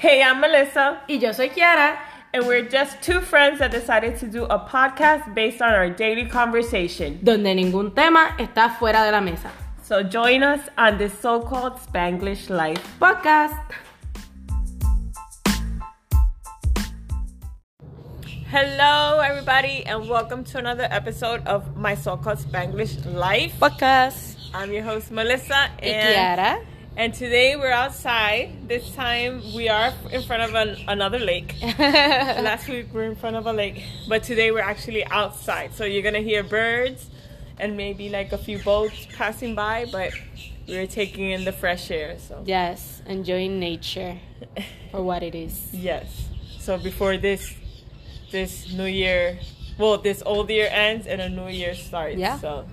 Hey, I'm Melissa, Y yo soy Kiara. and we're just two friends that decided to do a podcast based on our daily conversation. donde ningún tema está fuera de la mesa. So join us on this so called Spanglish life. Podcast. Hello, everybody, and welcome to another episode of my so called Spanglish life. Podcast. I'm your host, Melissa, Y and, Kiara. And today we're outside. This time we are in front of an, another lake. Last week we were in front of a lake, but today we're actually outside. So you're gonna hear birds and maybe like a few boats passing by, but we're taking in the fresh air. So yes, enjoying nature for what it is. yes. So before this this new year, well, this old year ends and a new year starts. Yeah. So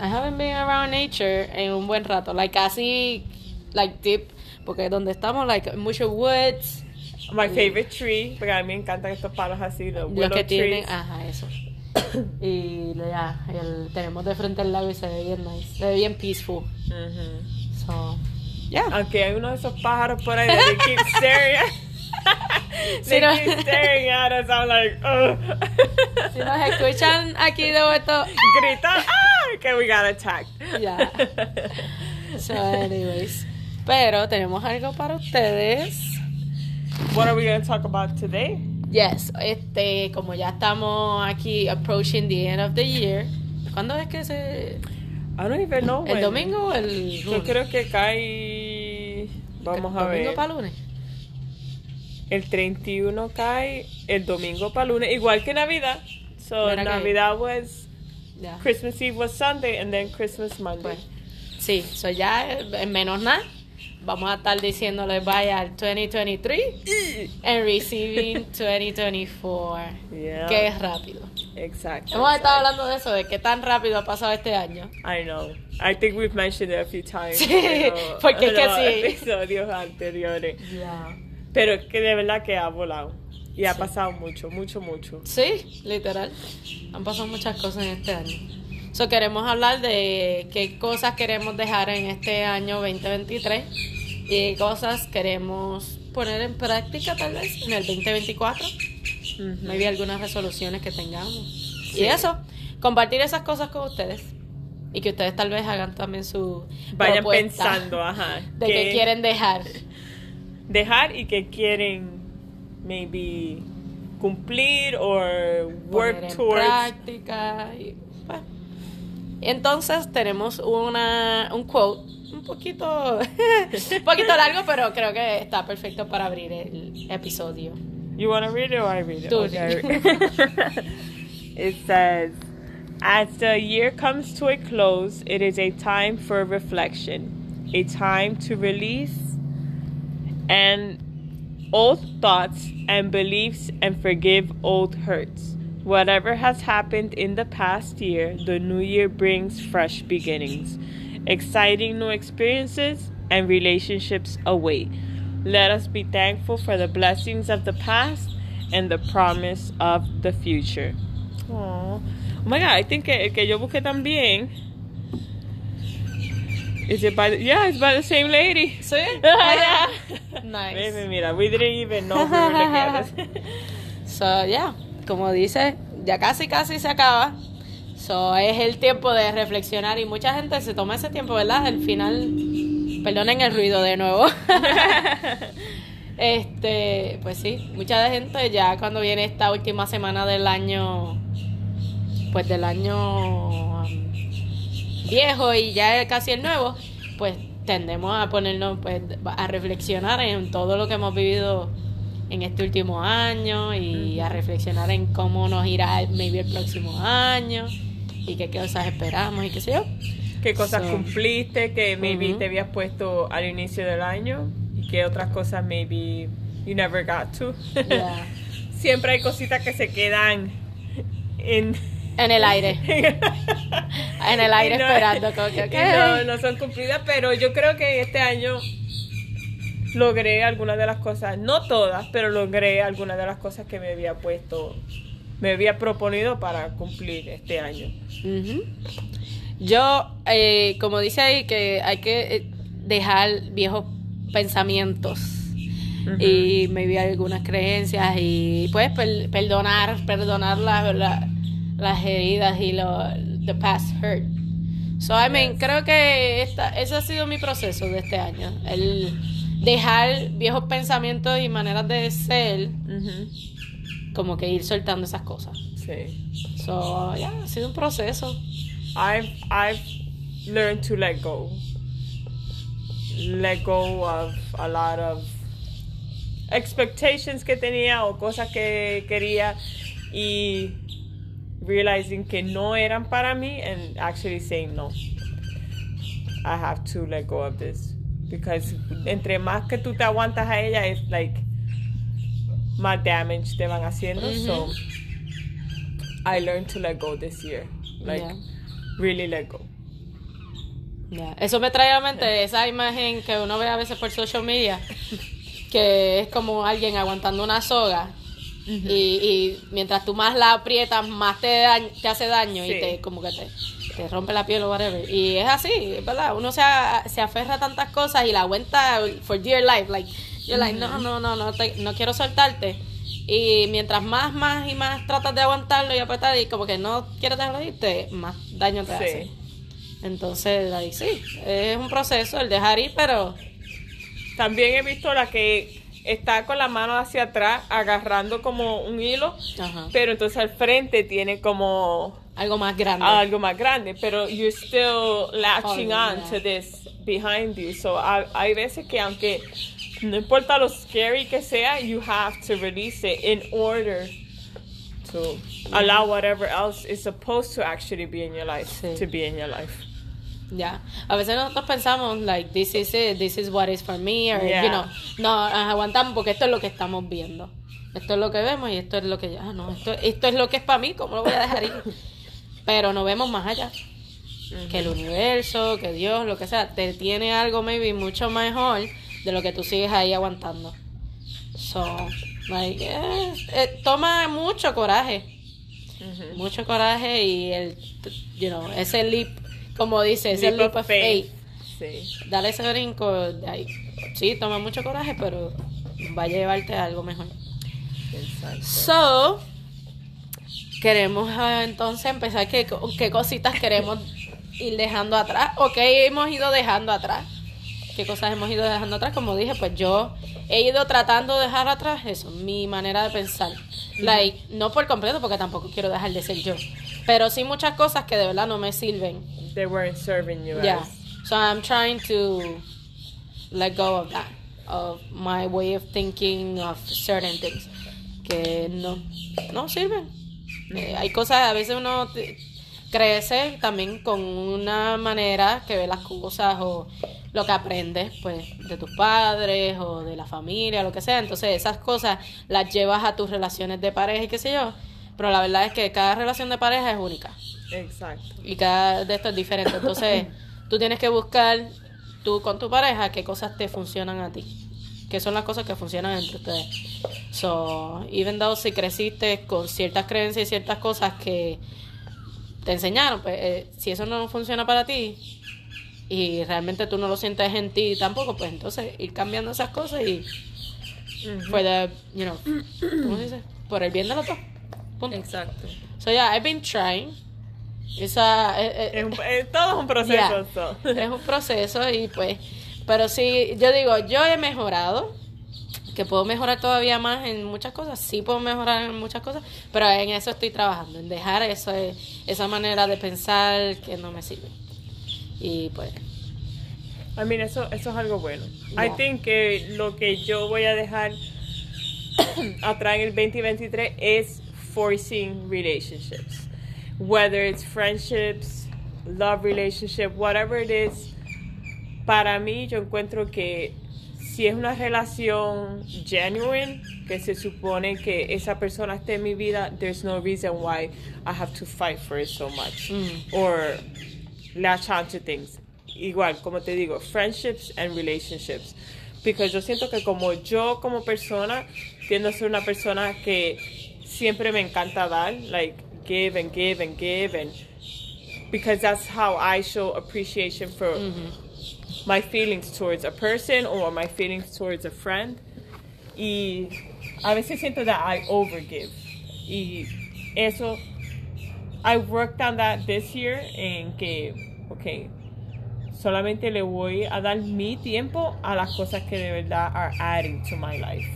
I haven't been around nature en un buen rato, like casi like deep, porque donde estamos like mucho woods, my favorite tree, porque a mí me encantan estos palos así, the los willow que tienen, trees. ajá, eso. y ya, el, tenemos de frente el lago y se ve bien nice, se ve bien peaceful. So, yeah. Aunque hay uno de esos pájaros por ahí that they keep staring they Sí, no. keep staring at us. I'm like, ugh. Si nos escuchan aquí de Gritan, ah, que we got attacked. Ya. So, anyways. Pero tenemos algo para ustedes. What are we going to talk about today? Yes, este, como ya estamos aquí approaching the end of the year. ¿Cuándo es que se I don't even know. el when. domingo o el Yo lunes? creo que cae. Vamos a domingo ver. para lunes. El 31 cae el domingo para lunes, igual que Navidad. So Mira que- Navidad was Ya. Christmas Eve was Sunday and then Christmas Monday. Pues, sí, so ya en menos nada. Vamos a estar diciéndole bye al 2023 and receiving 2024. Yeah. Qué rápido. Exacto. Hemos estado hablando de eso, de qué tan rápido ha pasado este año. I know. I think we've mentioned it a few times. Sí, pero- porque es que sí. episodios anteriores. Pero es que de verdad que ha volado. Y ha pasado mucho, mucho, mucho. Sí, literal. Han pasado muchas cosas en este año. So, queremos hablar de qué cosas queremos dejar en este año 2023 y qué cosas queremos poner en práctica tal vez en el 2024. Ujú. Maybe algunas resoluciones que tengamos. Y eso, compartir esas cosas con ustedes. Y que ustedes tal vez hagan también su Vayan pensando, ajá. de qué quieren dejar. dejar y que quieren maybe cumplir or work poner en towards. práctica. Y. Entonces tenemos una, un quote un poquito, un poquito largo, pero creo que está perfecto para abrir el episodio. You want to read it or I read it? Okay. it says, As the year comes to a close, it is a time for reflection, a time to release and old thoughts and beliefs and forgive old hurts. Whatever has happened in the past year, the new year brings fresh beginnings, exciting new experiences and relationships await. Let us be thankful for the blessings of the past and the promise of the future. Aw. Oh my god, I think que, que yo busqué también. Is it by the, yeah, it's by the same lady. ¿Sí? yeah. Nice. Mira, we didn't even know we were this. So, yeah, como dice, ya casi casi se acaba. So, es el tiempo de reflexionar y mucha gente se toma ese tiempo, ¿verdad? El final, perdonen el ruido de nuevo. este, pues sí, mucha gente ya cuando viene esta última semana del año, pues del año viejo y ya casi el nuevo, pues tendemos a ponernos pues a reflexionar en todo lo que hemos vivido en este último año y a reflexionar en cómo nos irá maybe el próximo año y qué cosas esperamos y qué sé yo. ¿Qué cosas So, cumpliste que maybe Ujú. te habías puesto al inicio del año? ¿Y qué otras cosas maybe you never got to? Yeah. Siempre hay cositas que se quedan en... En el aire. En el aire no- esperando como que, y no, no son cumplidas, pero yo creo que este año logré algunas de las cosas, no todas, pero logré algunas de las cosas que me había puesto, me había proponido para cumplir este año. Yo, eh, como dice ahí, que hay que eh, dejar viejos pensamientos. Y maybe algunas creencias y pues per- perdonar, perdonar la- la- las heridas y lo, the past hurt. So, I mean, creo que esta, ese ha sido mi proceso de este año. El dejar viejos pensamientos y maneras de ser, Ujú. como que ir soltando esas cosas. Sí. So, yeah, ha sido un proceso. I've I've learned to let go. Let go of a lot of expectations que tenía o cosas que quería y realizing que no eran para mí and actually saying no. I have to let go of this because entre más que tú te aguantas a ella es like más damage te van haciendo. So I learned to let go this year. Like Yeah. really let go. Ya, Eso me trae a mente esa imagen que uno ve a veces por social media, que es como alguien aguantando una soga y, y mientras tú más la aprietas, más te, te hace daño Sí. y te como que te, te rompe la piel o whatever. Y es así, es verdad. Uno se, a- se aferra a tantas cosas y la aguanta for dear life. Like, you're like, no, no, no, no, te- no quiero soltarte. Y mientras más, más y más tratas de aguantarlo y apretar y como que no quieres dejarlo más daño te hace. Entonces, ahí sí, es un proceso el dejar ir, pero También he visto la que está con la mano hacia atrás agarrando como un hilo, Ajá. pero entonces al frente tiene como algo más grande. algo más grande, pero you're still latching Oh, on yeah. to this behind you. So hay, hay veces que aunque no importa lo scary que sea, you have to release it in order to allow whatever else is supposed to actually be in your life Sí. to be in your life. Ya. A veces nosotros pensamos, like, this is it, this is what is for me, or, Yeah. you know, no, nos aguantamos porque esto es lo que estamos viendo. Esto es lo que vemos y esto es lo que, ah, no, esto, esto es lo que es para mí, ¿cómo lo voy a dejar ir? Pero no vemos más allá. Que el universo, que Dios, lo que sea, te tiene algo maybe mucho mejor de lo que tú sigues ahí aguantando. So, like, eh, eh, toma mucho coraje. Mucho coraje y el you know, ese leap como dice ese Leap leap of faith, Sí. dale ese brinco de ahí. sí toma mucho coraje pero va a llevarte a algo mejor Exacto. so queremos ah, entonces empezar qué, qué cositas queremos ir dejando atrás o qué hemos ido dejando atrás qué cosas hemos ido dejando atrás como dije pues yo he ido tratando de dejar atrás eso mi manera de pensar like no por completo porque tampoco quiero dejar de ser yo. Pero sí muchas cosas que de verdad no me sirven. They weren't serving you yeah. as. So I'm trying to let go of that of my way of thinking of certain things que no no sirven. Eh, hay cosas a veces uno crece también con una manera que ve las cosas o lo que aprendes pues de tus padres o de la familia lo que sea entonces esas cosas las llevas a tus relaciones de pareja y qué sé yo pero la verdad es que cada relación de pareja es única Exacto. y cada de esto es diferente. Entonces, tú tienes que buscar tú con tu pareja qué cosas te funcionan a ti. Qué son las cosas que funcionan entre ustedes. So, even though si creciste con ciertas creencias y ciertas cosas que te enseñaron, pues eh, si eso no funciona para ti y realmente tú no lo sientes en ti tampoco, pues entonces ir cambiando esas cosas y for the, you know, ¿cómo se dice? Por el bien de los dos. Punto. Exacto. So yeah, I've been trying. Esa, eh, eh, Es un- eh, todo es un proceso. Yeah. es un proceso y pues, pero sí, yo digo, yo he mejorado, que puedo mejorar todavía más en muchas cosas, sí puedo mejorar en muchas cosas, pero en eso estoy trabajando, en dejar eso, eh, esa manera de pensar que no me sirve. Y pues, I mean, eso, eso es algo bueno. I Yeah. think que lo que yo voy a dejar atrás en el 2023 es forcing relationships. Whether it's friendships, love relationship, whatever it is. Para mí, yo encuentro que si es una relación genuine, que se supone que esa persona esté en mi vida, there's no reason why I have to fight for it so much. Mm. Or latch on to things. Igual, como te digo, friendships and relationships. Because yo siento que como yo como persona tiendo a ser una persona que siempre me encanta dar, like give and give and give and because that's how I show appreciation for my feelings towards a person or my feelings towards a friend. Y a veces siento that I overgive. Y eso, I worked on that this year en que, ok, solamente le voy a dar mi tiempo a las cosas que de verdad are adding to my life.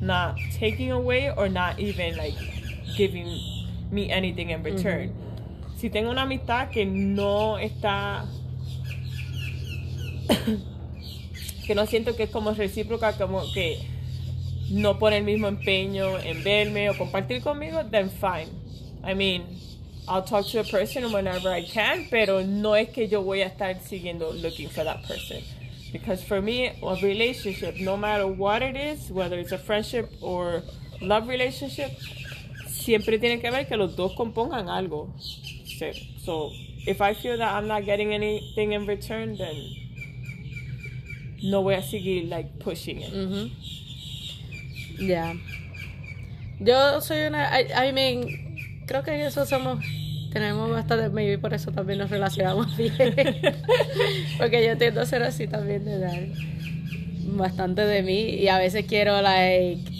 Not taking away or not even like giving me anything in return. Mm-hmm. Si tengo una amistad que no está que no siento que es como recíproca, como que no pone el mismo empeño en verme o compartir conmigo, then fine. I mean, I'll talk to a person whenever I can, pero no es que yo voy a estar siguiendo looking for that person. Because for me, a relationship, no matter what it is, whether it's a friendship or love relationship, siempre tiene que ver que los dos compongan algo. So, so if I feel that I'm not getting anything in return, then no voy a seguir like pushing it. Ujú. Ya. Yo soy una. I, I mean, creo que eso somos. Tenemos bastante. Maybe por eso también nos relacionamos bien. Porque yo tiendo a ser así también, de dar bastante de mí. Y a veces quiero, like.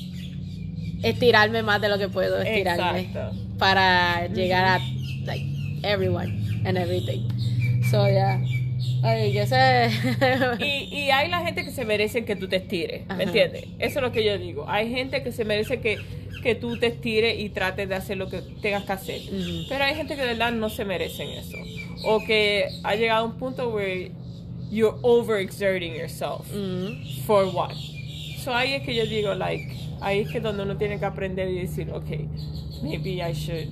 Estirarme más de lo que puedo estirarme. Exacto. Para llegar a, like, everyone and everything. So, yeah. Ay, yo sé. Y, y hay la gente que se merece que tú te estires, Ajá. ¿me entiendes? Eso es lo que yo digo. Hay gente que se merece que, que tú te estires y trates de hacer lo que tengas que hacer. Ujú. Pero hay gente que de verdad no se merecen eso. O que ha llegado a un punto where you're overexerting yourself. Mm, For what? So ahí es que yo digo, like, ahí es que donde uno tiene que aprender y decir, ok, maybe I should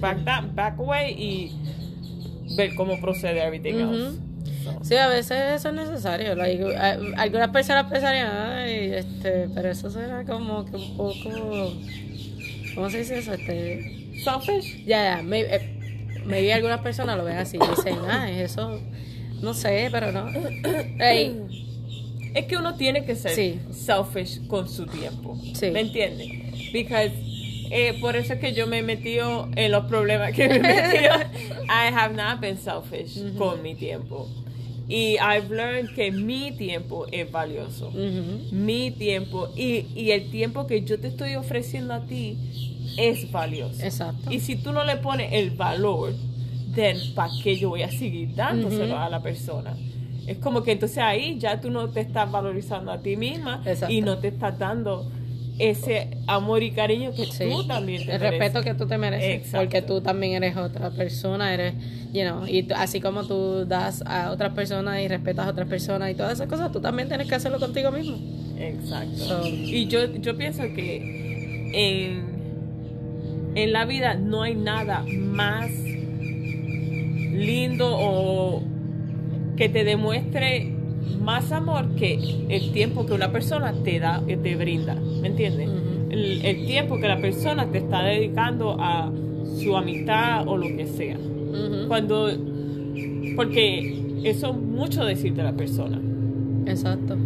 back that, back away y ver cómo procede everything Ujú. else. So, Sí, a veces eso es necesario. like, algunas personas pensarían, ay, este, pero eso suena como que un poco. ¿Cómo se dice eso? Este, selfish? ya, ya, maybe, eh, algunas personas lo ven así y dicen, ay, eso, no sé, pero no. Ey, Es que uno tiene que ser Sí. selfish con su tiempo. Sí. ¿Me entiendes? Because eh, por eso es que yo me he metido en los problemas que me he metido. I have not been selfish con mi tiempo. Y I've learned que mi tiempo es valioso. Mi tiempo y, y el tiempo que yo te estoy ofreciendo a ti es valioso. Exacto. Y si tú no le pones el valor, then ¿para qué yo voy a seguir dándoselo a la persona? Es como que entonces ahí ya tú no te estás valorizando a ti misma Exacto. y no te estás dando ese amor y cariño que Sí. tú también te el mereces. respeto que tú te mereces Exacto. porque tú también eres otra persona eres you know y así como tú das a otras personas y respetas a otras personas y todas esas cosas tú también tienes que hacerlo contigo mismo Exacto. So- y yo, yo pienso que en, en la vida no hay nada más lindo o que te demuestre más amor que el tiempo que una persona te da, que te brinda. ¿Me entiendes? El, el tiempo que la persona te está dedicando a su amistad o lo que sea. Cuando, porque eso es mucho decir de la persona. exacto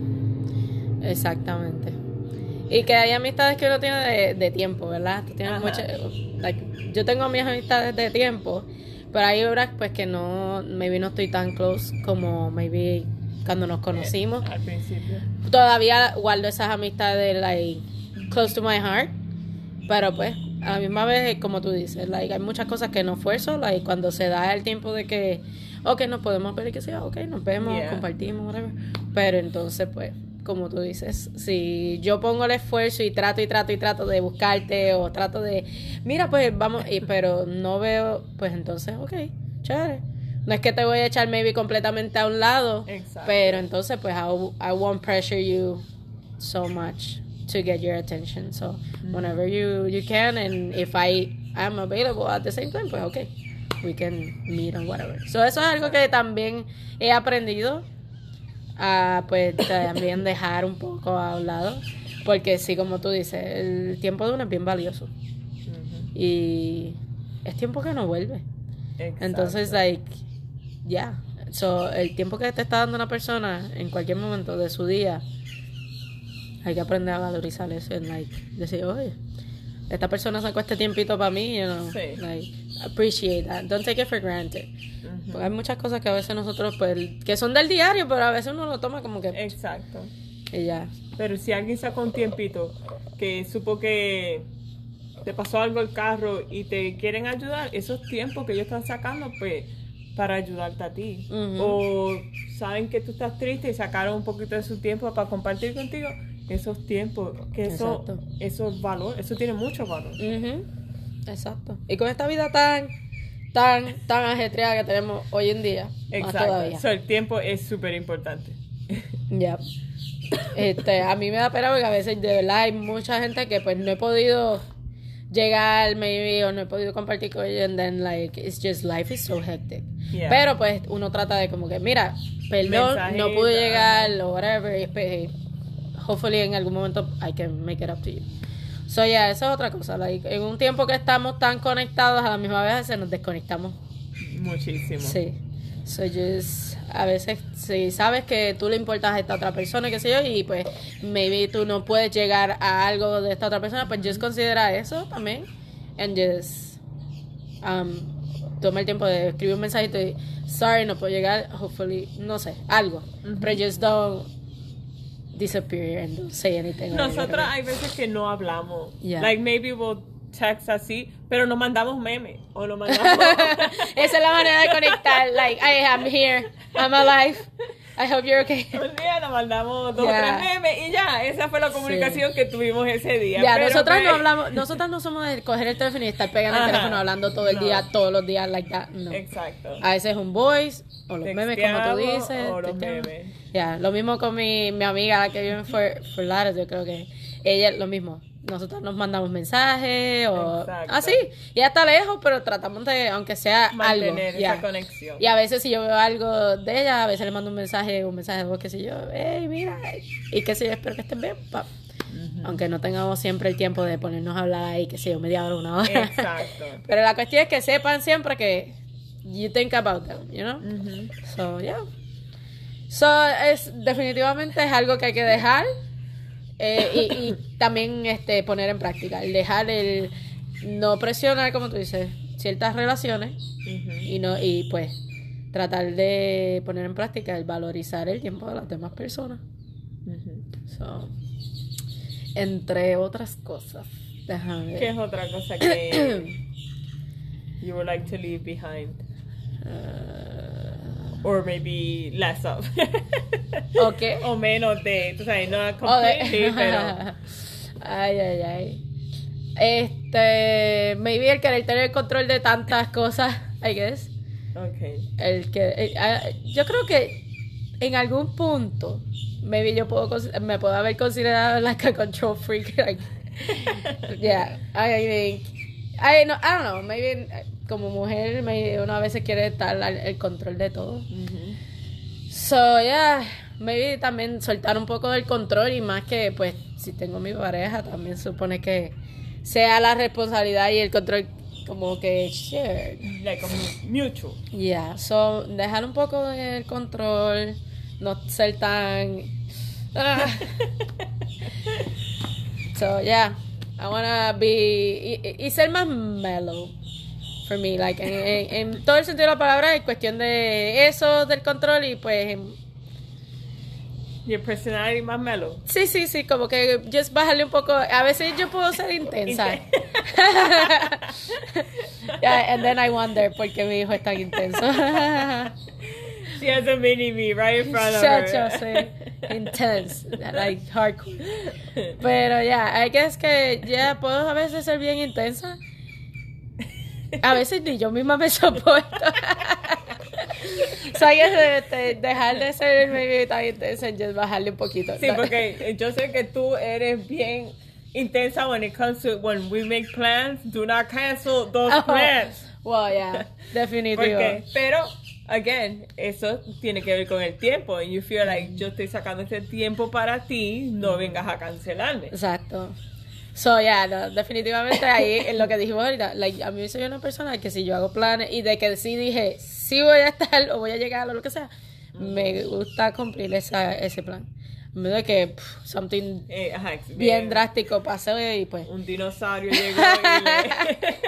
exactamente y que hay amistades que uno tiene de, de tiempo verdad Tú tienes like, yo tengo mis amistades de tiempo pero hay horas pues que no maybe no estoy tan close como maybe cuando nos conocimos Al principio. todavía guardo esas amistades like close to my heart pero pues a la misma vez como tú dices like hay muchas cosas que no esfuerzo like cuando se da el tiempo de que ok nos podemos ver y que sea ok nos vemos Yeah. compartimos whatever pero entonces pues como tú dices si yo pongo el esfuerzo y trato y trato y trato de buscarte o trato de mira pues vamos y, pero no veo pues entonces ok chévere no es que te voy a echar maybe completamente a un lado Exacto. pero entonces pues I, I won't pressure you so much to get your attention. So whenever you you can and if I am available at the same time, pues okay, we can meet and whatever. So eso es algo que también he aprendido a pues también dejar un poco a un lado, porque sí como tú dices, el tiempo de uno es bien valioso y es tiempo que no vuelve. Exacto. Entonces, like, ya. So, el tiempo que te está dando una persona en cualquier momento de su día, hay que aprender a valorizar eso. En, like, decir, oye, esta persona sacó este tiempito para mí, you know. Sí. Like, appreciate that. Don't take it for granted. Porque hay muchas cosas que a veces nosotros, pues, que son del diario, pero a veces uno lo toma como que. Exacto. Y ya. Pero si alguien sacó un tiempito que supo que te pasó algo el carro y te quieren ayudar, esos tiempos que ellos están sacando, pues para ayudarte a ti. O saben que tú estás triste y sacaron un poquito de su tiempo para compartir contigo esos tiempos. Que eso, Exacto. eso es valor, eso tiene mucho valor. Exacto. Y con esta vida tan, tan, tan ajetreada que tenemos hoy en día, Exacto. So, el tiempo es súper importante. Ya. Este, a mí me da pena porque a veces de verdad hay mucha gente que pues no he podido llegar maybe o no he podido compartir con ellos and then like it's just life is so hectic. Yeah. Pero pues uno trata de como que mira, perdón, no pude llegar o whatever, y, pues, hopefully en algún momento I can make it up to you. So yeah, eso es otra cosa, like en un tiempo que estamos tan conectados a la misma vez se nos desconectamos. Muchísimo. Sí. So just, a veces, si sabes que tú le importas a esta otra persona, qué sé yo, y pues maybe tú no puedes llegar a algo de esta otra persona, pues just considera eso también. And just um, toma el tiempo de escribir un mensajito y sorry, no puedo llegar, hopefully, no sé, algo. Pero just don't disappear and don't say anything. Nosotras hay veces que no hablamos. Yeah. Like maybe we'll text así, pero nos mandamos memes o nos mandamos Esa es la manera de conectar, like, I am here, I'm alive, I hope you're okay. un día nos mandamos dos o Yeah. tres memes y ya, esa fue la comunicación que tuvimos ese día. Ya, Pero, nosotras pues, no hablamos, nosotras no somos de coger el teléfono y estar pegando el Ajá. teléfono hablando todo el No. día, todos los días, like that. No. Exacto. A veces un voice, o los memes como tú dices. o los memes. Ya, lo mismo con mi, mi amiga la que vive en Fort, Fort Lauderdale, yo creo que ella lo mismo. Nosotros nos mandamos mensajes o así. Y ella está lejos, pero tratamos de, aunque sea algo. Mantener ya. esa conexión. Y a veces si yo veo algo de ella, a veces le mando un mensaje, un mensaje de voz, qué sé yo, hey, mira, y qué sé yo, espero que estén bien, pa. Aunque no tengamos siempre el tiempo de ponernos a hablar ahí, qué sé yo, media hora, una hora. Exacto. Pero la cuestión es que sepan siempre que you think about them, you know? So, yeah. So, es, definitivamente es algo que hay que dejar eh, y, y también este, poner en práctica. El dejar el no presionar, como tú dices, ciertas relaciones y no y pues tratar de poner en práctica el valorizar el tiempo de las demás personas. So, entre otras cosas. Déjame. ¿Qué es otra cosa que you would like to leave behind? Uh, Or maybe less of. Ok. o menos de, tú sabes, no completely, pero... ay, ay, ay. Este, maybe el querer tener control de tantas cosas, I guess. Okay. El que, eh, ah, yo creo que en algún punto, maybe yo puedo, me puedo haber considerado like a control freak. Like, yeah, I think, I, no, I don't know, maybe como mujer, maybe uno a veces quiere estar al el control de todo. Ujú. So, yeah, maybe también soltar un poco del control y más que, pues, si tengo mi pareja, también supone que sea la responsabilidad y el control como que shared. Like mutual. Yeah, so, dejar un poco del control, no ser tan... Ah. so, yeah, I wanna be... Y, y ser más mellow. For me, like, en, en- en todo el sentido de la palabra, en cuestión de eso, del control y pues... Your personality más mellow. Sí, sí, sí, como que just bajarle un poco. A veces yo puedo ser intensa. yeah, and then I wonder por qué mi hijo es tan intenso. She has a mini me right in front of Chacho, her. sí. Intense, like hardcore. Pero ya, hay que es que ya puedo a veces ser bien intensa. A veces ni yo misma me soporto. so, hay que este, dejar de ser maybe tan intensa y bajarle un poquito. Sí, porque yo sé que tú eres bien intensa when it comes to when we make plans. Do not cancel those Oh, plans. Well, yeah, definitivo. Porque, pero, again, eso tiene que ver con el tiempo. And you feel like yo estoy sacando este tiempo para ti, no vengas a cancelarme. Exacto. So, yeah, no, definitivamente ahí en lo que dijimos ahorita, like, a mí soy una persona que si yo hago planes y de que sí dije, sí voy a estar o voy a llegar o lo que sea, me gusta cumplir esa, ese plan. Vez de que pff, something Eh, ajá, bien drástico pasó y pues... Un dinosaurio llegó y le...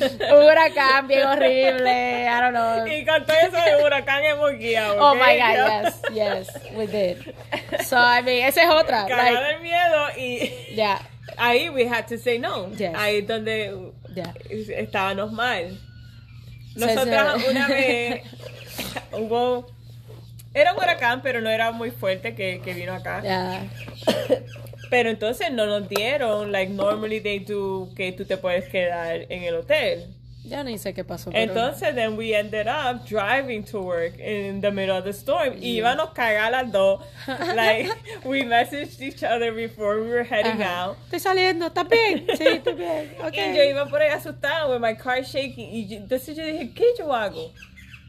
Un huracán bien horrible. I don't know. Y con todo eso de huracán hemos guiado. Oh my god, yes, yes, we did. So, I mean, esa es otra. Cagada Like, de miedo y ahí we had to say no. Yes. Ahí es donde yeah. estábamos mal. So, Nosotras so- una vez hubo... Era un huracán, pero no era muy fuerte que, que vino acá. Yeah. Pero entonces no nos dieron, like normally they do, que tú te puedes quedar en el hotel. Ya ni sé qué pasó. pero- Entonces, then we ended up driving to work in the middle of the storm. Y íbamos a cagar las dos. Like, we messaged each other before we were heading Ajá. out. Estoy saliendo, ¿estás bien? Sí, estoy bien. Y Okay. yo iba por ahí asustada with my car shaking. Y yo- entonces yo dije, ¿qué yo hago?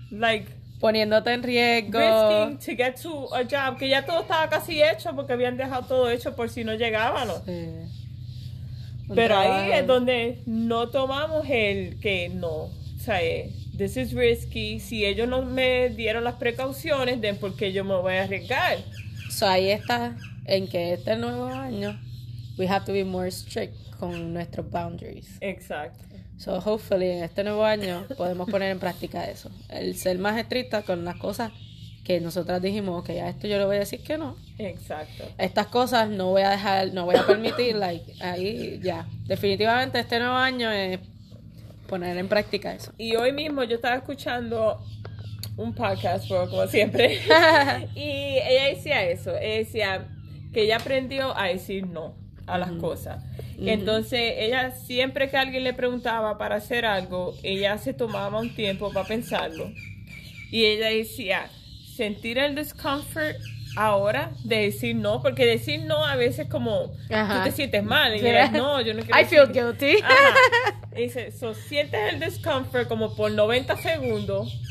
Like, Poniéndote en riesgo. risking to get to a job. Que ya todo estaba casi hecho porque habían dejado todo hecho por si no llegábamos. Sí. Pero ahí es donde no tomamos el que no. O sea, eh, this is risky. Si ellos no me dieron las precauciones, ¿por qué yo me voy a arriesgar? So ahí está en que este nuevo año we have to be more strict con nuestros boundaries. Exacto. So hopefully en este nuevo año podemos poner en práctica eso. El ser más estricta con las cosas que nosotras dijimos, ok, a esto yo le voy a decir que no. Exacto. Estas cosas no voy a dejar, no voy a permitir, like, ahí ya. Definitivamente este nuevo año es poner en práctica eso. Y hoy mismo yo estaba escuchando un podcast, pero como siempre. y ella decía eso. Ella decía que ella aprendió a decir no a las cosas. Entonces, ella siempre que alguien le preguntaba para hacer algo, ella se tomaba un tiempo para pensarlo. Y ella decía, sentir el discomfort ahora de decir no, porque decir no a veces como Ajá. tú te sientes mal. Y ella, no, yo no quiero I feel guilty. Ajá. Dice, so, sientes el discomfort como por 90 segundos,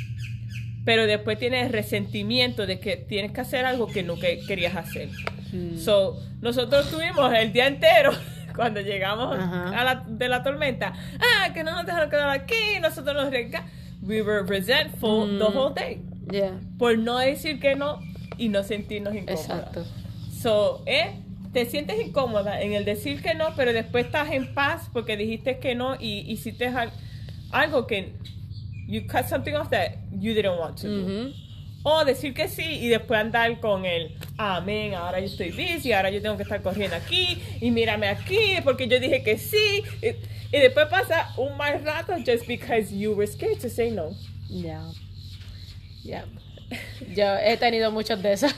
pero después tienes resentimiento de que tienes que hacer algo que no que- querías hacer. Mm. So, nosotros tuvimos el día entero cuando llegamos Ajá. a la, de la tormenta. Ah, que no nos dejaron quedar aquí, nosotros nos rega. We were resentful the Mm. whole day Yeah, por no decir que no y no sentirnos incómodos. exacto. So, eh, te sientes incómoda en el decir que no, pero después estás en paz porque dijiste que no y hiciste al- algo que you cut something off that you didn't want to do. Ujú. O decir que sí y después andar con el amén, ahora yo estoy busy, ahora yo tengo que estar corriendo aquí y mírame aquí porque yo dije que sí. Y, y después pasa un mal rato just because you were scared to say no. Ya. Yo he tenido muchos de esos.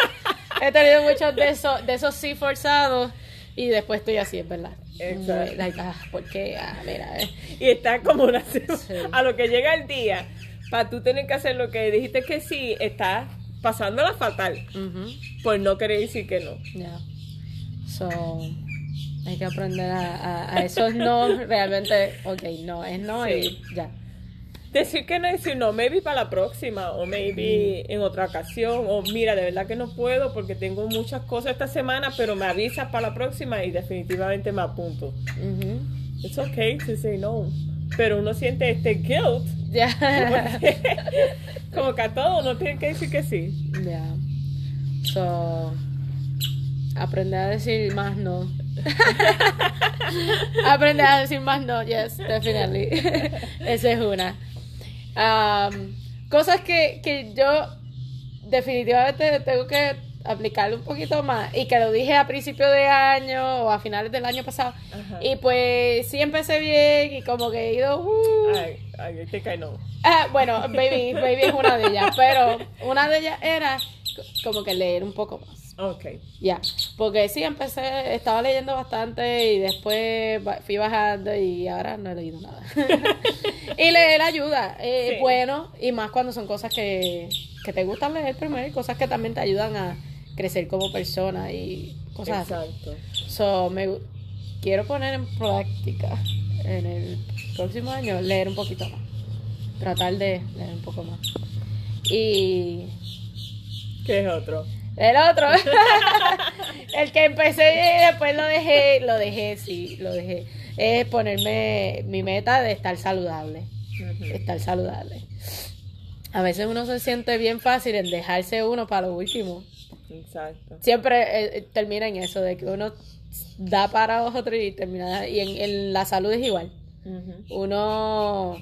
he tenido muchos de esos, de esos sí forzados. Y después estoy así, es verdad. Exacto. Like, ah, ¿por qué? Ah, mira, eh. y está como una. Sí. A lo que llega el día, para tú tener que hacer lo que dijiste que sí, estás pasándola fatal Ujú, por no querer decir que no. Ya. So, hay que aprender a, a, a esos no realmente. Ok, no, es no Sí. y ya. Decir que no, decir no, maybe para la próxima, o maybe en otra ocasión, o mira, de verdad que no puedo porque tengo muchas cosas esta semana, pero me avisas para la próxima y definitivamente me apunto. Ujú. It's okay to say no, pero uno siente este guilt, Ya. como que a todo uno tiene que decir que sí. Ya. So, aprender a decir más no. aprender a decir más no, yes, definitely. Esa es una. Um, cosas que, que yo definitivamente tengo que aplicarle un poquito más y que lo dije a principio de año o a finales del año pasado Ajá. y pues sí empecé bien y como que he ido uh, I, I think I know. Ah, bueno, baby, baby es una de ellas, pero una de ellas era como que leer un poco más. Okay. Ya, porque sí, empecé, estaba leyendo bastante y después fui bajando y ahora no he leído nada. y leer ayuda, eh, Sí. bueno, y más cuando son cosas que, que te gustan leer primero y cosas que también te ayudan a crecer como persona y cosas así. Exacto. So, me quiero poner en práctica en el próximo año leer un poquito más. Tratar de leer un poco más. Y ¿Qué es otro? El otro, el que empecé y después lo dejé, lo dejé, sí, lo dejé. Es ponerme mi meta de estar saludable. Estar saludable. A veces uno se siente bien fácil en dejarse uno para lo último. Exacto. siempre eh, termina en eso, de que uno da para otro y termina. Y en, en la salud es igual. Uno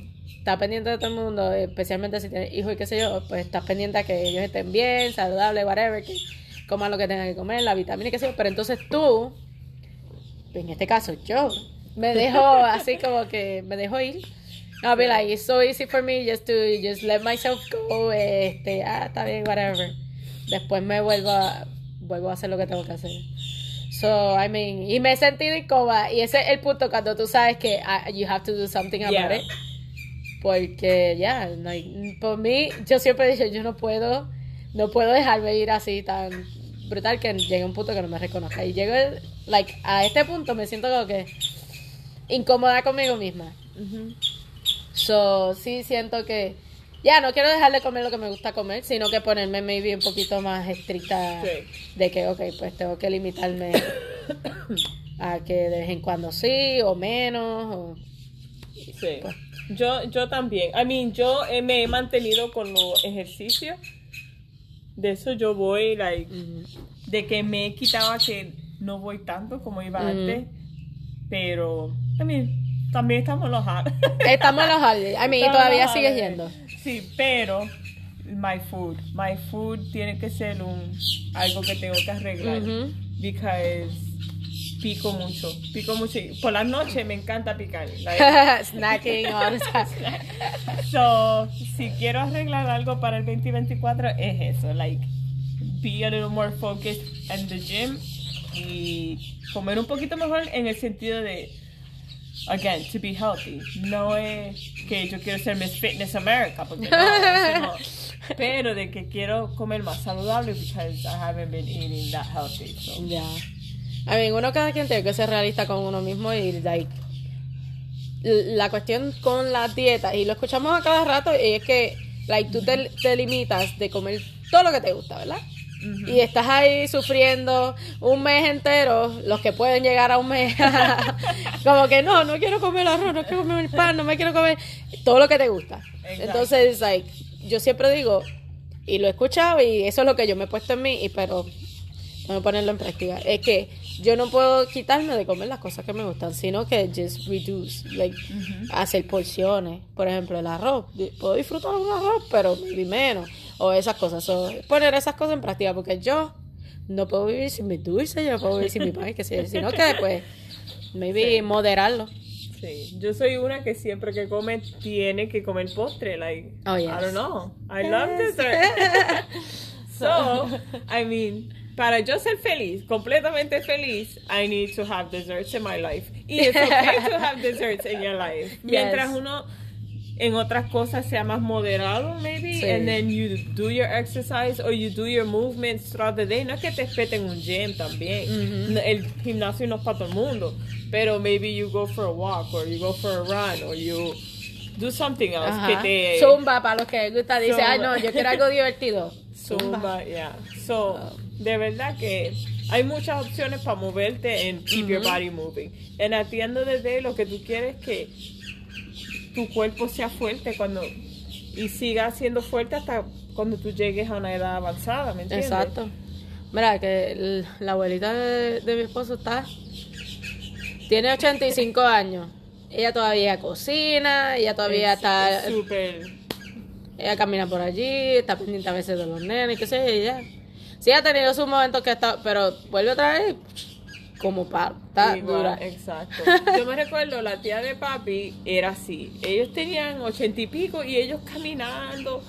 está pendiente de todo el mundo, especialmente si tienes hijos y qué sé yo, pues estás pendiente a que ellos estén bien, saludables, whatever, que coman lo que tengan que comer, la vitamina y qué sé yo, pero entonces tú, en este caso yo, me dejo así como que me dejo ir. I'll be like, it's so easy for me just to just let myself go, este, ah, está bien, whatever. Después me vuelvo a, vuelvo a hacer lo que tengo que hacer. So, I mean, y me he sentido incómoda. Y ese es el punto cuando tú sabes que ah, you have to do something about Yeah. it. Porque, ya, like, por mí, yo siempre he dicho, yo no puedo, no puedo dejarme ir así tan brutal que llegue un punto que no me reconozca. Y llego, like, a este punto me siento como que incómoda conmigo misma. So, sí siento que ya no quiero dejar de comer lo que me gusta comer, sino que ponerme maybe un poquito más estricta Sí. de que, ok, pues tengo que limitarme a que de vez en cuando sí o menos. o- Sí. Yo, yo también. I mean, yo eh, me he mantenido con los ejercicios. De eso yo voy, like, Ujú. de que me he quitado que no voy tanto como iba antes. Pero, I mean, también estamos los hard. Estamos en los. I mean, y Estamos todavía los sigues yendo. Sí, pero my food, my food tiene que ser un algo que tengo que arreglar. Ujú. Because pico mucho, pico mucho. Por las noches me encanta picar. like, Snacking all the time. So, si quiero arreglar algo para el 2024 es eso, like be a little more focused in the gym y comer un poquito mejor en el sentido de again, to be healthy. No es que yo quiero ser Miss Fitness America, porque no. Pero de que quiero comer más saludable because I haven't been eating that healthy. So. I mean, uno cada quien tiene que ser realista con uno mismo y, like, la cuestión con las dietas, y lo escuchamos a cada rato, y es que, like, tú te, te limitas de comer todo lo que te gusta, ¿verdad? Y estás ahí sufriendo un mes entero, los que pueden llegar a un mes, como que no, no quiero comer arroz, no quiero comer pan, no me quiero comer todo lo que te gusta. Exacto. Entonces, like, yo siempre digo, y lo he escuchado, y eso es lo que yo me he puesto en mí, y pero a ponerlo en práctica. Es que yo no puedo quitarme de comer las cosas que me gustan, sino que just reduce, like, hacer porciones. Por ejemplo, el arroz. Puedo disfrutar un arroz, pero menos. O esas cosas. So, poner esas cosas en práctica, porque yo no puedo vivir sin mi dulce, yo no puedo vivir sin mi pan, que sé, sino que pues, maybe Sí. moderarlo. Sí, yo soy una que siempre que come tiene que comer postre, like Oh, yes. I don't know. I love dessert. so, I mean, para yo ser feliz, completamente feliz, I need to have desserts in my life. Y it's okay to have desserts in your life. Mientras Yes. uno en otras cosas sea más moderado, maybe, Sí. and then you do your exercise or you do your movements throughout the day. No es que te espeten un gym también. Ujú. No, El gimnasio no es para todo el mundo, pero maybe you go for a walk or you go for a run or you do something else Ajá. que te Zumba, para los que les gusta, dice, Zumba. ay no, yo quiero algo divertido. Zumba. Zumba, yeah. So, de verdad que hay muchas opciones para moverte and keep your body moving. The end of the day, lo que tú quieres es que tu cuerpo sea fuerte cuando y siga siendo fuerte hasta cuando tú llegues a una edad avanzada, ¿me entiendes? Exacto. Mira, que el- la abuelita de, de mi esposo está. Tiene 85 años. Ella todavía cocina, ella todavía Es- está. es Ella camina por allí, está pendiente a veces de los nenes, qué sé yo, y ella. Sí, ha tenido sus momentos que está. Pero vuelve otra vez como para. Dura. Exacto. Yo me recuerdo, la tía de papi era así. Ellos tenían ochenta y pico y ellos caminando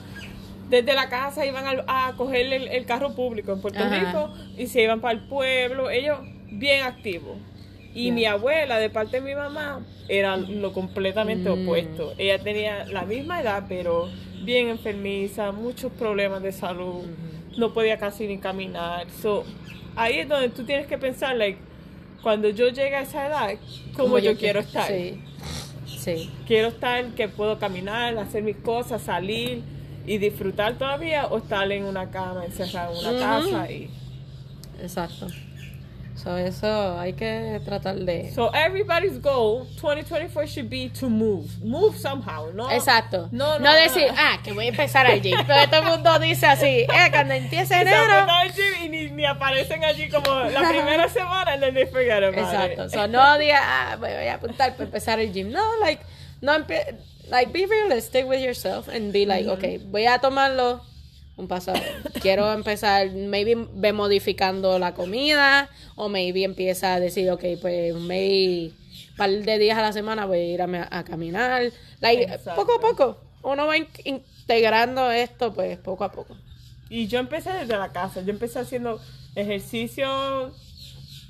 desde la casa iban al- a, coger el, el carro público en Puerto Ajá. Rico y se iban para el pueblo. Ellos bien activos. Y mi abuela, de parte de mi mamá, era lo completamente Mm. opuesto. Ella tenía la misma edad, pero bien enfermiza, muchos problemas de salud. No podía casi ni caminar. So, ahí es donde tú tienes que pensar, like, cuando yo llegue a esa edad, ¿cómo Como yo, quiero estar? Sí. Sí. Quiero estar que puedo caminar, hacer mis cosas, salir y disfrutar todavía o estar en una cama encerrada en una Ujú. casa y Exacto. So, So, eso hay que tratar de... So everybody's goal 2024 should be to move. Move somehow, ¿no? Exacto. No, no, No decir, ah, que voy a empezar allí. Pero todo el mundo dice así, eh, cuando empiece enero. y ni, ni aparecen allí como la primera semana and then they forget about Exacto. it. So, no diga, ah, me voy a apuntar para empezar el gym. No, like, no like, be realistic with yourself and be like, okay, voy a tomarlo un paso. Quiero empezar, maybe ve modificando la comida, o maybe empieza a decir, okay, pues, maybe un par de días a la semana voy a ir a, caminar. Like, poco a poco. Uno va in- integrando esto, pues, poco a poco. Y yo empecé desde la casa. Yo empecé haciendo ejercicio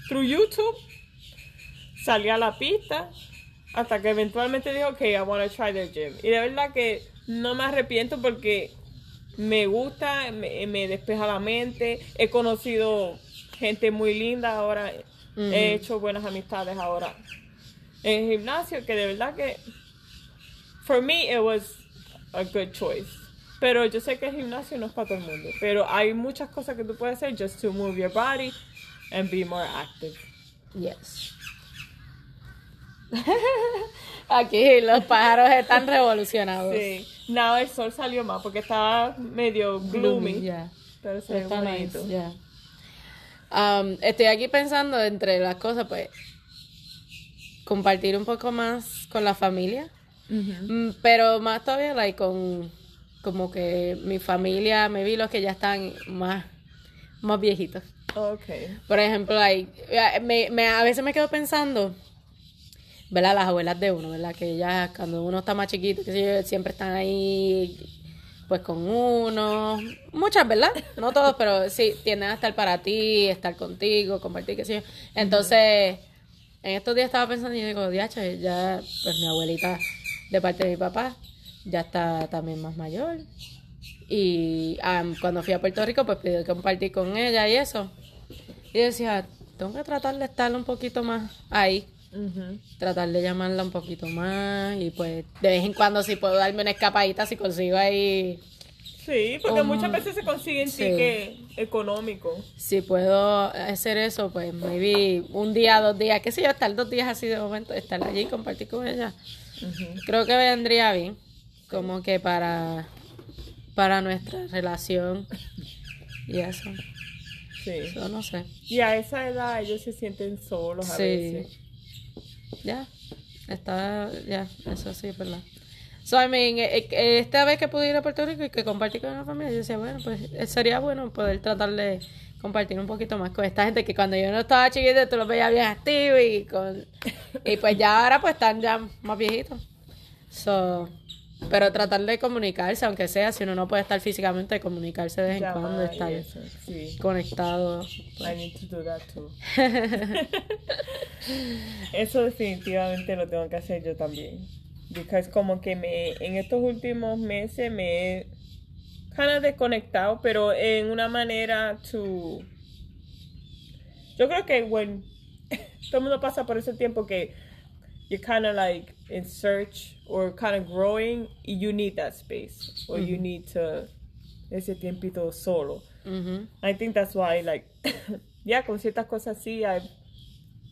through YouTube. Salí a la pista. Hasta que eventualmente dije, ok, I want to try the gym. Y de verdad que no me arrepiento porque me gusta, me, me despeja la mente. He conocido gente muy linda ahora. He hecho buenas amistades ahora en el gimnasio que de verdad que for me it was a good choice. Pero yo sé que el gimnasio no es para todo el mundo. Pero hay muchas cosas que tú puedes hacer just to move your body and be more active. Yes. Aquí los pájaros están revolucionados. Sí. Now el sol salió más porque estaba medio gloomy. Yeah. Pero se ve bonito. nice, yeah. Um, estoy aquí pensando entre las cosas, pues, compartir un poco más con la familia, Mm, pero más todavía, like, con como que mi familia, me vi los que ya están más, más viejitos. Okay. Por ejemplo, like, eh, me, me- a veces me quedo pensando, ¿verdad? Las abuelas de uno, ¿verdad? Que ya cuando uno está más chiquito, que siempre están ahí, pues con uno. Muchas, ¿verdad? No todos, pero sí, tienden a estar para ti, estar contigo, compartir, qué sé yo. Entonces, en estos días estaba pensando y digo, diache, ya, pues mi abuelita, de parte de mi papá, ya está también más mayor. Y am, cuando fui a Puerto Rico, pues pedí compartir con ella y eso. Y decía, tengo que tratar de estar un poquito más ahí. Tratar de llamarla un poquito más. Y pues de vez en cuando si puedo darme una escapadita, si consigo ahí. Sí, porque Um, muchas veces se consiguen sí. tickets económicos. Si puedo hacer eso, pues maybe un día, dos días, qué sé yo, estar dos días así de momento, estar allí y compartir con ella. Creo que vendría bien. Como que para, para nuestra relación. Y eso. Sí. Yo no sé. Y a esa edad ellos se sienten solos a Sí. veces. Ya, está, ya, eso sí verdad. So, I mean, eh, eh, esta vez que pude ir a Puerto Rico y que compartí con la familia, yo decía, bueno, pues eh, sería bueno poder tratar de compartir un poquito más con esta gente que cuando yo no estaba chiquita, tú los veías bien activos y con... Y pues ya ahora pues están ya más viejitos. So, pero tratar de comunicarse, aunque sea, si uno no puede estar físicamente, comunicarse de vez en cuando, estar eso, Sí. conectado. I need to do that too. Eso definitivamente lo tengo que hacer yo también. Because como que me en estos últimos meses me he kind of desconectado, pero en una manera to Yo creo que when todo el mundo pasa por ese tiempo que you're kind of like in search or kind of growing y you need that space or you need to ese tiempito solo. Ujú. I think that's why, like, yeah, con ciertas cosas sí, I've,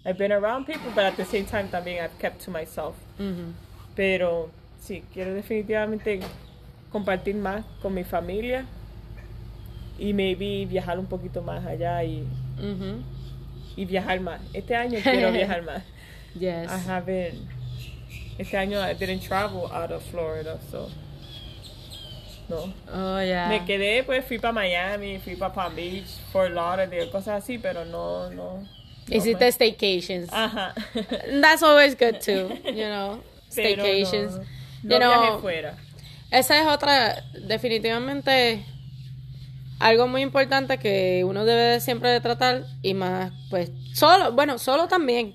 I've been around people, but at the same time también I've kept to myself. Ujú. Pero sí, quiero definitivamente compartir más con mi familia y maybe viajar un poquito más allá y, y viajar más. Este año quiero viajar más. Yes. I haven't, este año I didn't travel out of Florida, so, no. Oh, yeah. Me quedé, pues fui para Miami, fui para Palm Beach, Fort Lauderdale, cosas así, pero no, no. no Hiciste staycations. Ajá. That's always good too, you know. Pero Staycations. No, You no know, viajé fuera. Esa es otra, definitivamente, algo muy importante que uno debe de siempre de tratar y más, pues, solo, bueno, solo también,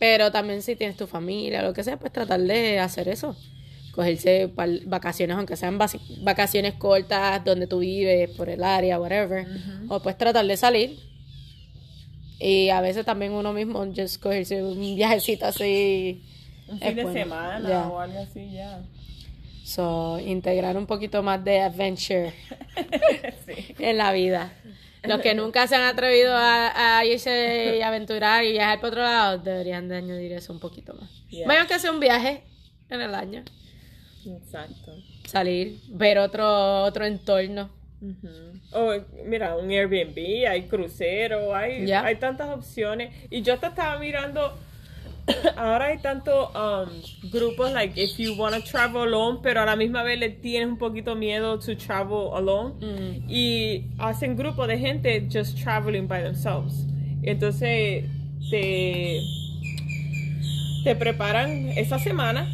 pero también si tienes tu familia, lo que sea, pues tratar de hacer eso. Cogerse vacaciones, aunque sean vacaciones cortas donde tú vives, por el área, whatever. O pues tratar de salir. Y a veces también uno mismo, just cogerse un viajecito así. Un fin de bueno. semana o algo así, ya. So, integrar un poquito más de adventure sí. en la vida. Los que nunca se han atrevido a, a irse y aventurar y viajar por otro lado, deberían de añadir eso un poquito más. Yeah. Vayan que sea un viaje en el año. Exacto. Salir, ver otro, otro entorno. Ujú. O mira, un Airbnb, hay crucero, hay, hay tantas opciones. Y yo te estaba mirando, ahora hay tantos um, grupos, like if you want to travel alone, pero a la misma vez le tienes un poquito miedo to travel alone. Mm. Y hacen grupos de gente just traveling by themselves. Entonces te, te preparan esa semana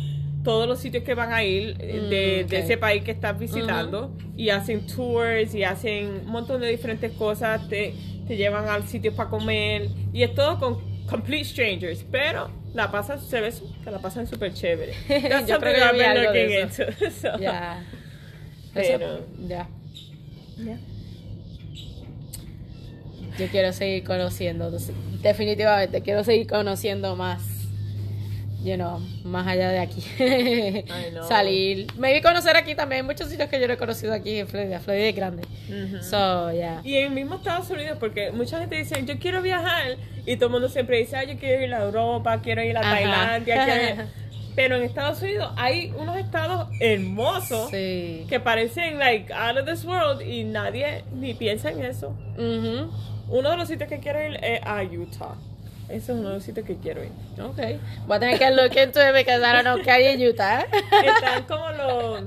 todos los sitios que van a ir eh, de, Mm, de ese país que estás visitando y hacen tours y hacen un montón de diferentes cosas, te, te llevan al sitio para comer y es todo con complete strangers, pero la pasan, se ve, que la pasan súper chévere. That's Yo creo que I've been looking eso. into, so, Ya. Pero- yeah. Yo quiero seguir conociendo, definitivamente, quiero seguir conociendo más, you know, más allá de aquí. Salir, maybe conocer aquí también, hay muchos sitios que yo no he conocido aquí en Florida, Florida es grande. Ujú. So, yeah. Y en el mismo Estados Unidos, porque mucha gente dice, yo quiero viajar, y todo el mundo siempre dice, ah, yo quiero ir a Europa, quiero ir a Ajá. Tailandia, quiero ir-". pero en Estados Unidos hay unos estados hermosos Sí. que parecen like out of this world y nadie ni piensa en eso. Uno de los sitios que quiero ir es a Utah. Ese es uno de los sitios que quiero ir. Ok. Voy a tener que look into it because I don't know qué hay en Utah. Están como los...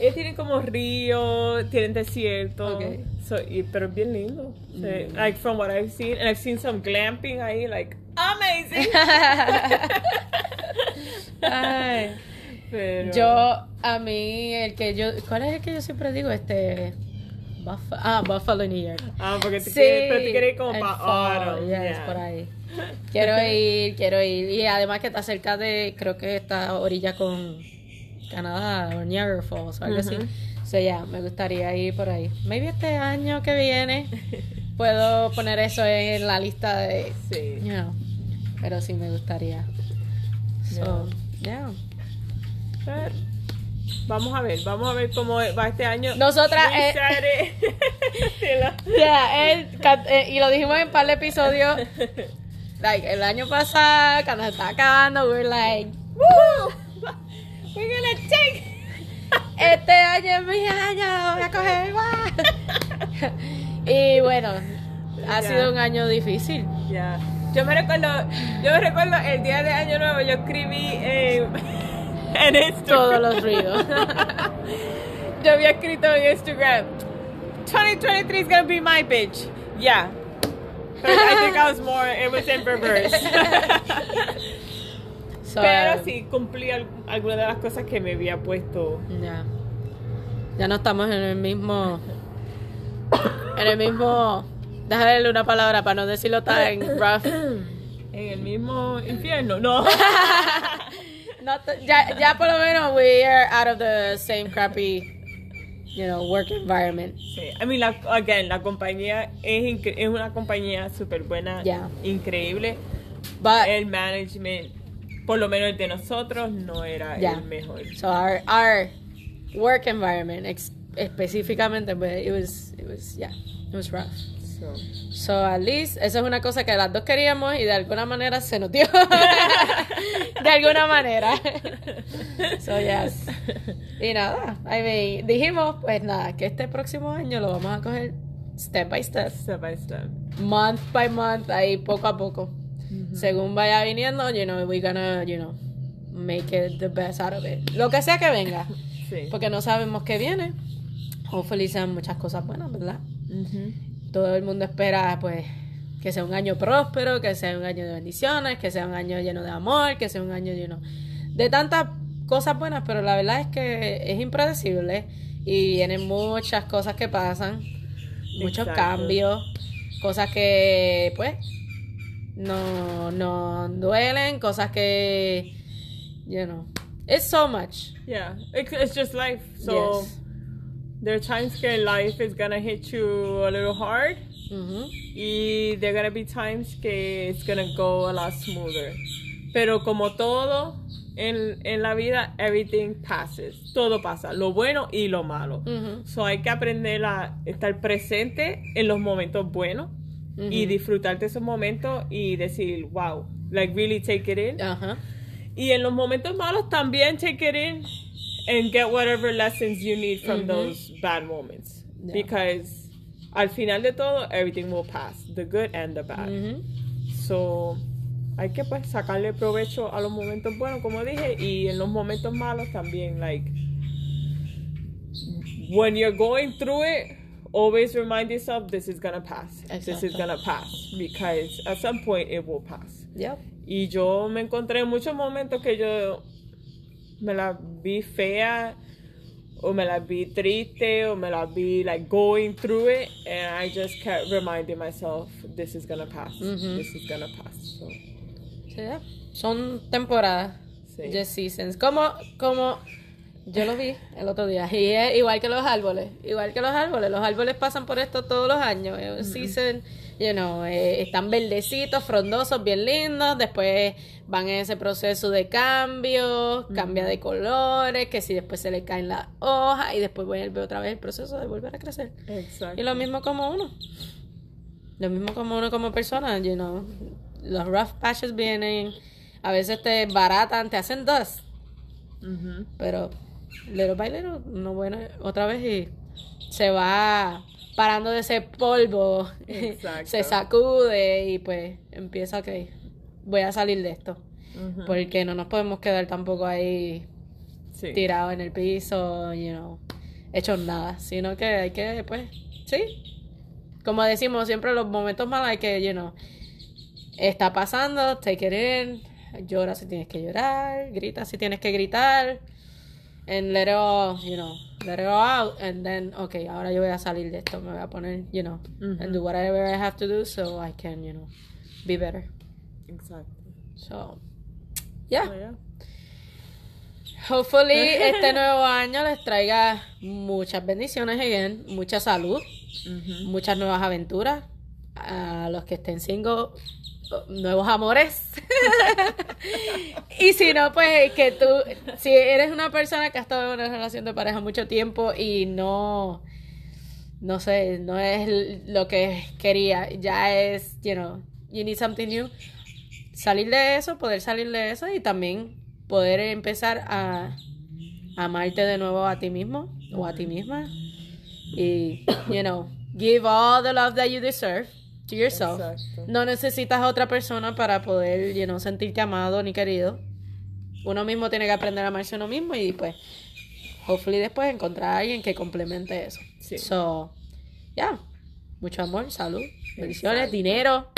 Ellos tienen como ríos, tienen desierto, Ok. so, y, pero es bien lindo. So, like from what I've seen, and I've seen some glamping ahí, like amazing. Ay. Pero, Yo, a mí, el que yo, ¿cuál es el que yo siempre digo? Este, Ah, Buffalo, New York. ah, porque te Sí, quieres, ir como para autumn, yes, yeah. por ahí. Quiero ir, quiero ir. Y además que está cerca de, creo que está a orilla con Canadá o Niagara Falls o algo así. Ujú. O sea, ya, me gustaría ir por ahí. Maybe este año que viene puedo poner eso en la lista de, Sí. you know, pero sí me gustaría. So, yeah. Pero, Vamos a ver, vamos a ver cómo va este año. Nosotras, eh, Yeah, can- eh, y lo dijimos en un par de episodios. Like, el año pasado, cuando se estaba acabando, we were like, Woo! We're gonna take. este año es mi año, voy a coger. ¡guau! y bueno, ha Ya. sido un año difícil. Ya. Yo me recuerdo, yo me recuerdo el día de Año Nuevo, yo escribí en, en Instagram. Todos los ruidos. Yo había escrito en Instagram, 2023 is gonna be my bitch. Yeah. But I think I was more, it was in reverse. So, Pero sí, cumplí al- algunas de las cosas que me había puesto. Ya. Ya no estamos en el mismo. En el mismo. Déjame darle una palabra para no decirlo tan rough. En el mismo infierno, no. No te- ya, ya por lo menos we are out of the same crappy, you know, work environment. Sí, I mean, la, again, la compañía es, es una compañía súper buena, Yeah. increíble. But El management, por lo menos el de nosotros, no era Yeah. el mejor. so our our work environment específicamente, but it was it was yeah, it was rough. So, So at least eso es una cosa que las dos queríamos y de alguna manera se nos dio. de alguna manera. so yes. Y nada, I mean, dijimos pues nada, que este próximo año lo vamos a coger step by step. step by step. month by month, ahí poco a poco. Según vaya viniendo, you know, we're gonna, you know, make it the best out of it. Lo que sea que venga, Sí. porque no sabemos qué viene. Hopefully sean muchas cosas buenas, ¿verdad? Todo el mundo espera, pues, que sea un año próspero, que sea un año de bendiciones, que sea un año lleno de amor, que sea un año lleno de tantas cosas buenas, pero la verdad es que es impredecible y vienen muchas cosas que pasan, muchos Exacto. cambios, cosas que, pues, no, no duelen, cosas que, you know, it's so much. Yeah, it's, it's just life. So, Yes. There are times que life is gonna hit you a little hard. Ujú. Y there gonna be times que it's gonna go a lot smoother. Pero como todo en, en la vida, everything passes. Todo pasa, lo bueno y lo malo. Ujú. So hay que aprender a estar presente en los momentos buenos y disfrutar de esos momentos y decir, wow, like really take it in. Ajá. Y en los momentos malos también take it in and get whatever lessons you need from Mhm. those bad moments. Yeah. Because al final de todo, everything will pass, the good and the bad. Ujú. So, hay que pues sacarle provecho a los momentos buenos, como dije, y en los momentos malos también, like, when you're going through it, always remind yourself this is gonna pass. This is gonna pass. Because at some point it will pass. Yep. Y yo me encontré en muchos momentos que yo me la vi fea, o me la vi triste, o me la vi like going through it, and I just kept reminding myself, this is gonna pass. This is gonna pass. So, ya. Son temporadas. Sí. Just seasons. Como, como yo lo vi el otro día. Y es igual que los árboles. Igual que los árboles. Los árboles pasan por esto todos los años. Es un season, you know, eh, están verdecitos, frondosos, bien lindos. Después van en ese proceso de cambio, cambia de colores, que si después se le caen las hojas y después vuelve otra vez el proceso de volver a crecer. exacto. Y lo mismo como uno. Lo mismo como uno como persona, you know. Los rough patches vienen, a veces te baratan, te hacen dust, Ujú. pero little by little, uno bueno otra vez y se va parando de ese polvo, se sacude y pues empieza, ok, voy a salir de esto. Porque no nos podemos quedar tampoco ahí Sí. tirado en el piso, you know, hechos nada, sino que hay que, pues, sí. Como decimos siempre, los momentos malos hay que, you know, está pasando, take it in, llora si tienes que llorar, grita si tienes que gritar, and let it all, you know, let it all out, and then, okay, ahora yo voy a salir de esto, me voy a poner, you know, and do whatever I have to do so I can, you know, be better. Exacto. So, yeah. Yeah. Hopefully este nuevo año les traiga muchas bendiciones again, mucha salud, muchas nuevas aventuras. A los que estén single, nuevos amores. y si no, pues que tú, si eres una persona que ha estado en una relación de pareja mucho tiempo y no, no sé, no es lo que quería, ya es, you know, you need something new. Salir de eso, poder salir de eso y también poder empezar a amarte de nuevo a ti mismo o a ti misma y, you know, give all the love that you deserve to yourself. Exacto. No necesitas a otra persona para poder, you know, sentirte amado ni querido. Uno mismo tiene que aprender a amarse a uno mismo y pues, hopefully después encontrar a alguien que complemente eso. Sí. So, yeah, mucho amor, salud, bendiciones, dinero.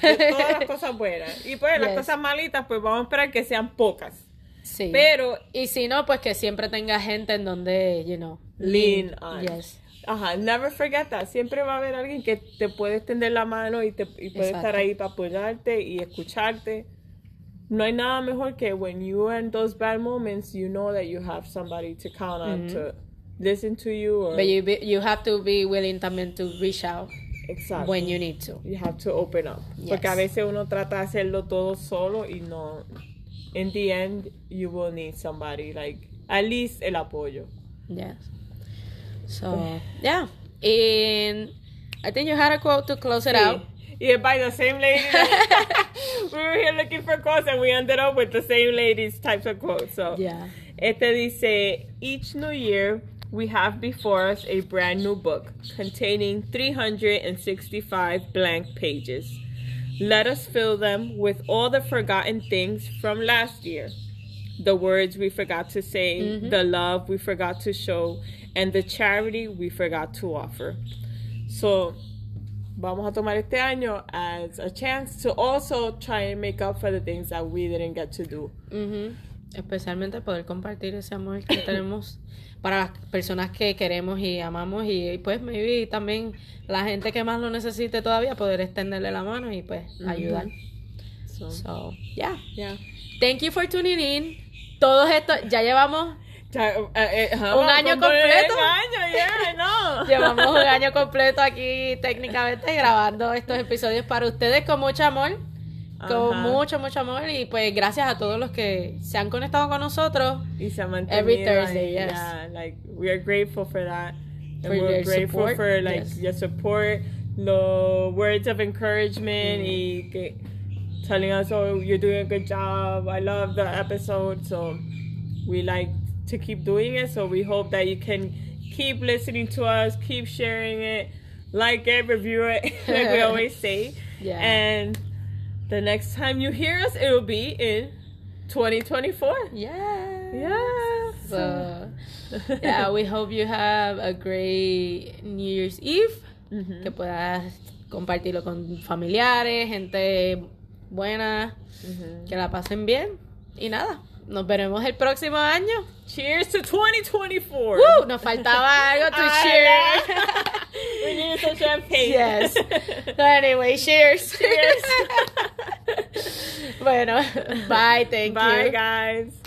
De todas las cosas buenas. Y pues las cosas malitas, pues vamos a esperar que sean pocas. Sí. Pero, y si no, pues que siempre tenga gente en donde, you know, Lean on. Yes. Ajá, never forget that. Siempre va a haber alguien que te puede extender la mano y, te, y puede Exacto. estar ahí para apoyarte y escucharte. No hay nada mejor que when you are in those bad moments, you know that you have somebody to count on to listen to you. Or, But you, be- you have to be willing también to reach out Exacto. when you need to. You have to open up. Yes. Porque a veces uno trata de hacerlo todo solo y no. In the end, you will need somebody, like, at least el apoyo. Yes. So, oh. yeah. And I think you had a quote to close it out. Yeah, by the same lady. we were here looking for quotes and we ended up with the same lady's types of quotes. So, Yeah. este dice: Each new year, we have before us a brand new book containing 365 blank pages. Let us fill them with all the forgotten things from last year. The words we forgot to say, mm-hmm. the love we forgot to show, and the charity we forgot to offer. So, vamos a tomar este año as a chance to also try and make up for the things that we didn't get to do. Ujú. Especialmente poder compartir ese amor que tenemos para las personas que queremos y amamos y pues maybe también la gente que más lo necesite todavía poder extenderle la mano y pues ayudar. So, So, yeah. yeah. Thank you for tuning in. Todos estos, ya llevamos, Eh, eh, ¿Un año completo? Año, yeah, no. llevamos un año completo aquí técnicamente grabando estos episodios para ustedes con mucho amor. con Ajá. mucho, mucho amor. Y pues gracias a todos los que se han conectado con nosotros. Y se ha Every mantenido Thursday, ahí, yes. Yeah, like we are grateful for that. And For we're your grateful support, for like yes. your support, the words of encouragement, Mm. y que, telling us, "Oh, you're doing a good job. I love the episode." So we like to keep doing it. So we hope that you can keep listening to us, keep sharing it, like it, review it, like we always say. Yeah. And the next time you hear us, it will be in 2024. Yeah. Yes. So, yeah, we hope you have a great New Year's Eve. Mhm. Que puedas compartirlo con familiares, gente buena, Mhm. que la pasen bien. Y nada, nos veremos el próximo año. Cheers to 2024. ¡Uh! Nos faltaba algo to know. we need some champagne. Yes. So anyway, cheers. Cheers. bueno, bye, thank Bye, you. guys.